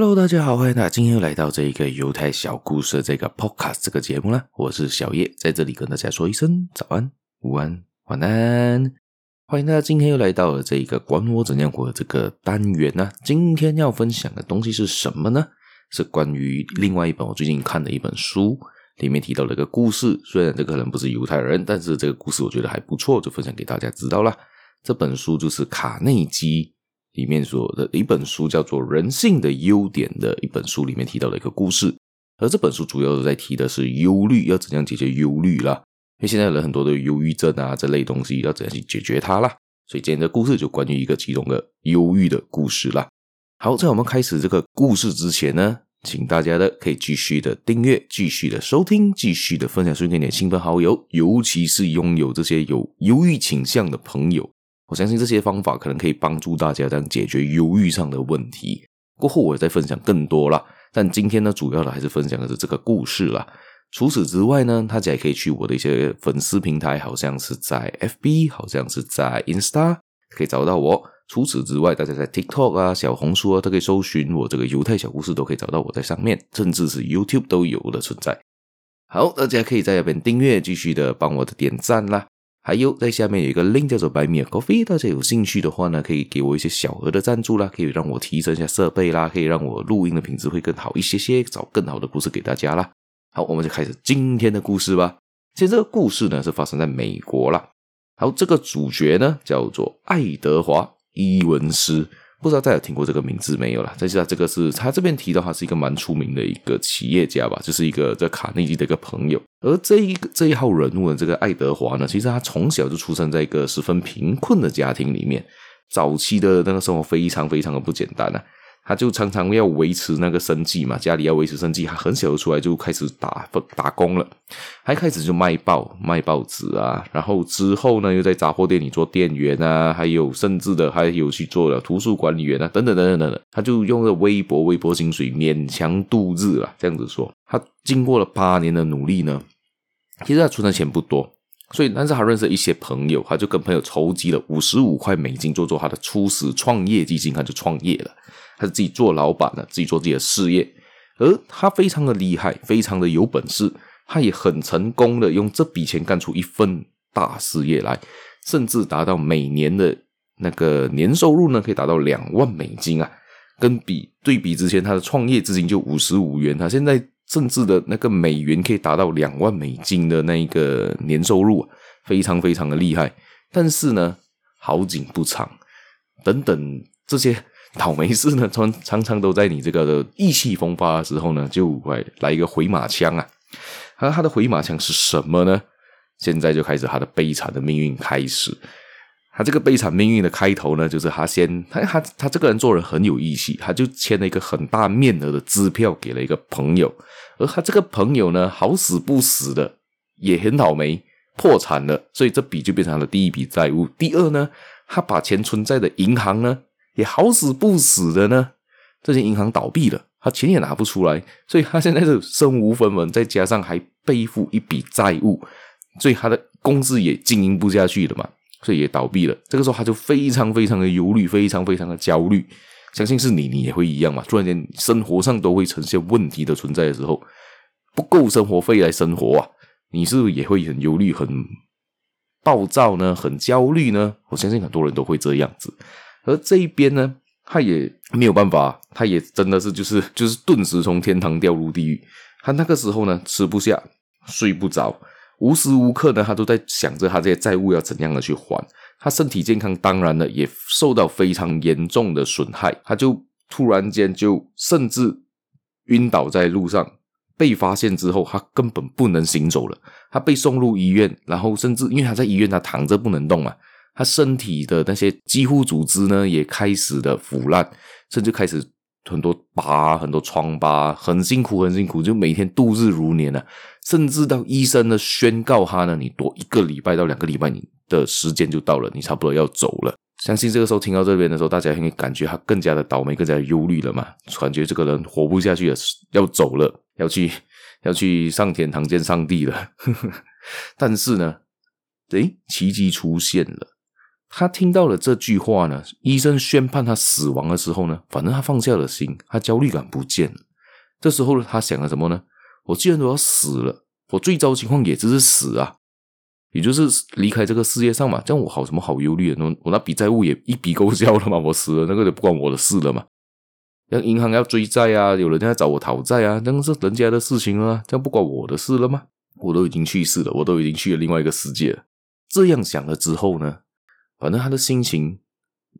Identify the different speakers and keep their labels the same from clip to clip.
Speaker 1: Hello，大家好，欢迎大家今天又来到这一个犹太小故事的这个 Podcast 这个节目啦。我是小叶，在这里跟大家说一声早安、午安、晚安。欢迎大家今天又来到了这一个管我怎样活这个单元呢。今天要分享的东西是什么呢？是关于另外一本我最近看的一本书，里面提到了一个故事。虽然这个人不是犹太人，但是这个故事我觉得还不错，就分享给大家知道啦。这本书就是卡内基。里面说的一本书叫做《人性的优点》的一本书，里面提到的一个故事，而这本书主要是在提的是忧虑，要怎样解决忧虑啦？因为现在人很多的忧郁症啊这类东西，要怎样去解决它啦？所以今天的故事就关于一个其中的忧郁的故事啦。好，在我们开始这个故事之前呢，请大家的可以继续的订阅、继续的收听、继续的分享出去给你的亲朋好友，尤其是拥有这些有忧郁倾向的朋友。我相信这些方法可能可以帮助大家这样解决忧郁上的问题。过后我再分享更多啦，但今天呢，主要的还是分享的是这个故事啦。除此之外呢，大家也可以去我的一些粉丝平台，好像是在 FB，好像是在 Insta，可以找到我。除此之外，大家在 TikTok 啊、小红书啊，都可以搜寻我这个犹太小故事，都可以找到我在上面，甚至是 YouTube 都有的存在。好，大家可以在那边订阅，继续的帮我的点赞啦。还有，在下面有一个 link 叫做 Buy Me a Coffee，大家有兴趣的话呢，可以给我一些小额的赞助啦，可以让我提升一下设备啦，可以让我录音的品质会更好一些些，找更好的故事给大家啦。好，我们就开始今天的故事吧。其实这个故事呢是发生在美国啦。好，这个主角呢叫做爱德华·伊文斯。不知道大家有听过这个名字没有啦？但是他这个是他这边提到他是一个蛮出名的一个企业家吧，就是一个在卡内基的一个朋友。而这一个这一号人物的这个爱德华呢，其实他从小就出生在一个十分贫困的家庭里面，早期的那个生活非常非常的不简单啊。他就常常要维持那个生计嘛，家里要维持生计，他很小就出来就开始打打工了，还开始就卖报卖报纸啊，然后之后呢又在杂货店里做店员啊，还有甚至的还有去做了图书管理员啊，等等等等等等，他就用了微薄微薄薪水勉强度日了。这样子说，他经过了八年的努力呢，其实他存的钱不多，所以但是他认识一些朋友，他就跟朋友筹集了五十五块美金，做做他的初始创业基金，他就创业了。他是自己做老板的，自己做自己的事业，而他非常的厉害，非常的有本事，他也很成功的用这笔钱干出一份大事业来，甚至达到每年的那个年收入呢，可以达到两万美金啊！跟比对比之前他的创业资金就五十五元，他现在甚至的那个美元可以达到两万美金的那一个年收入啊，非常非常的厉害。但是呢，好景不长，等等这些。倒霉事呢，常常常都在你这个意气风发的时候呢，就会来一个回马枪啊！而他的回马枪是什么呢？现在就开始他的悲惨的命运开始。他这个悲惨命运的开头呢，就是他先他他他这个人做人很有义气，他就签了一个很大面额的支票给了一个朋友，而他这个朋友呢，好死不死的也很倒霉，破产了，所以这笔就变成了第一笔债务。第二呢，他把钱存在的银行呢。也好死不死的呢，这些银行倒闭了，他钱也拿不出来，所以他现在是身无分文，再加上还背负一笔债务，所以他的公司也经营不下去了嘛，所以也倒闭了。这个时候他就非常非常的忧虑，非常非常的焦虑。相信是你，你也会一样嘛。突然间生活上都会呈现问题的存在的时候，不够生活费来生活啊，你是不是也会很忧虑、很暴躁呢？很焦虑呢？我相信很多人都会这样子。而这一边呢，他也没有办法，他也真的是就是就是顿时从天堂掉入地狱。他那个时候呢，吃不下，睡不着，无时无刻呢，他都在想着他这些债务要怎样的去还。他身体健康当然了，也受到非常严重的损害。他就突然间就甚至晕倒在路上，被发现之后，他根本不能行走了。他被送入医院，然后甚至因为他在医院，他躺着不能动嘛。他身体的那些肌肤组织呢，也开始的腐烂，甚至开始很多疤、很多疮疤，很辛苦，很辛苦，就每天度日如年啊。甚至到医生呢宣告他呢，你多一个礼拜到两个礼拜，你的时间就到了，你差不多要走了。相信这个时候听到这边的时候，大家会感觉他更加的倒霉，更加的忧虑了嘛，感觉这个人活不下去了，要走了，要去要去上天堂见上帝了。但是呢，诶，奇迹出现了。他听到了这句话呢，医生宣判他死亡的时候呢，反正他放下了心，他焦虑感不见了。这时候，他想了什么呢？我既然都要死了，我最糟情况也只是死啊，也就是离开这个世界上嘛。这样我好什么好忧虑的？我那笔债务也一笔勾销了嘛，我死了那个就不关我的事了嘛。像银行要追债啊，有人在找我讨债啊，那是人家的事情啊，这样不关我的事了吗？我都已经去世了，我都已经去了另外一个世界了。这样想了之后呢，反正他的心情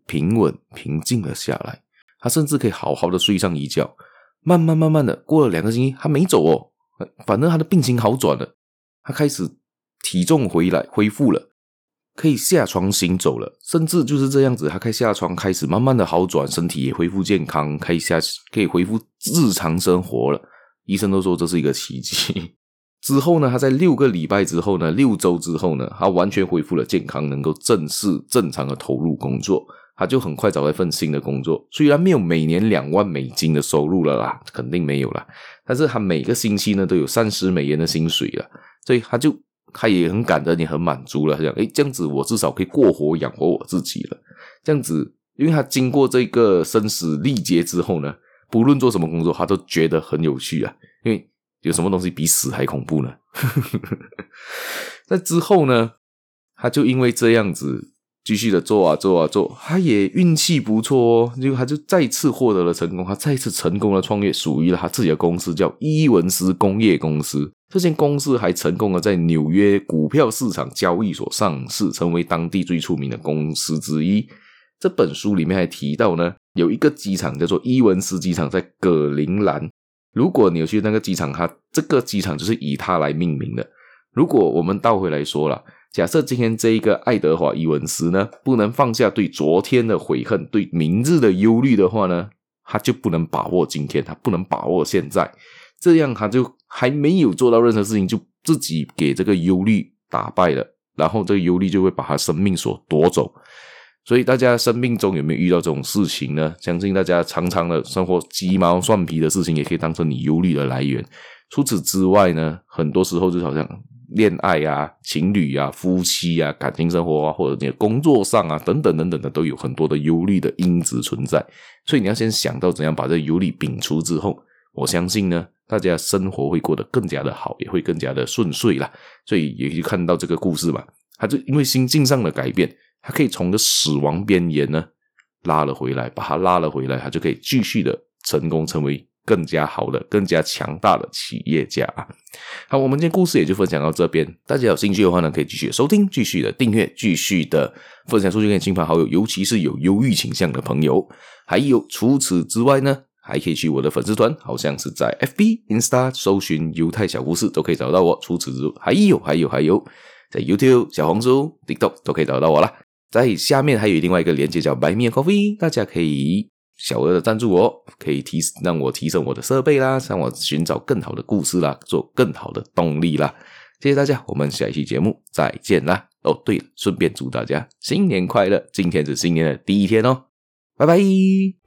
Speaker 1: 平稳平静了下来，他甚至可以好好的睡上一觉。慢慢慢慢的过了两个星期，他没走哦，反正他的病情好转了，他开始体重回来恢复了，可以下床行走了，甚至就是这样子，他开下床开始慢慢的好转，身体也恢复健康，可以下可以恢复日常生活了。医生都说这是一个奇迹。之后呢，他在六个礼拜之后呢，六周之后呢，他完全恢复了健康，能够正式正常的投入工作。他就很快找到一份新的工作，虽然没有每年两万美金的收入了啦，肯定没有啦，但是他每个星期呢都有三十美元的薪水了，所以他就他也很感恩，也很满足了。他讲，诶，这样子我至少可以过活养活我自己了。这样子，因为他经过这个生死历劫之后呢，不论做什么工作，他都觉得很有趣啊。因为有什么东西比死还恐怖呢？在之后呢，他就因为这样子。继续的做啊做啊做，他也运气不错哦，就他就再次获得了成功，他再次成功的创业，属于了他自己的公司，叫伊文斯工业公司。这间公司还成功的在纽约股票市场交易所上市，成为当地最出名的公司之一。这本书里面还提到呢，有一个机场叫做伊文斯机场，在葛林兰。如果你有去那个机场，它这个机场就是以它来命名的。如果我们倒回来说了。假设今天这一个爱德华·伊文斯呢，不能放下对昨天的悔恨、对明日的忧虑的话呢，他就不能把握今天，他不能把握现在，这样他就还没有做到任何事情，就自己给这个忧虑打败了，然后这个忧虑就会把他生命所夺走。所以大家生命中有没有遇到这种事情呢？相信大家常常的生活鸡毛蒜皮的事情，也可以当成你忧虑的来源。除此之外呢，很多时候就好像。恋爱啊，情侣啊，夫妻啊，感情生活啊，或者你的工作上啊，等等等等的，都有很多的忧虑的因子存在。所以你要先想到怎样把这忧虑摒除之后，我相信呢，大家生活会过得更加的好，也会更加的顺遂啦。所以也可以看到这个故事嘛，他就因为心境上的改变，他可以从这死亡边缘呢拉了回来，把他拉了回来，他就可以继续的成功成为。更加好的、更加强大的企业家。好，我们今天故事也就分享到这边。大家有兴趣的话呢，可以继续收听、继续的订阅、继续的分享出去给亲朋好友，尤其是有忧郁倾向的朋友。还有除此之外呢，还可以去我的粉丝团，好像是在 FB、Insta 搜寻“犹太小故事”都可以找到我。除此之外，还有、还有、还有，在 YouTube、小红书、TikTok 都可以找到我啦。在下面还有另外一个连接叫白面咖啡大家可以。小额的赞助我，可以提让我提升我的设备啦，让我寻找更好的故事啦，做更好的动力啦。谢谢大家，我们下一期节目再见啦！哦，对了，顺便祝大家新年快乐，今天是新年的第一天哦，拜拜。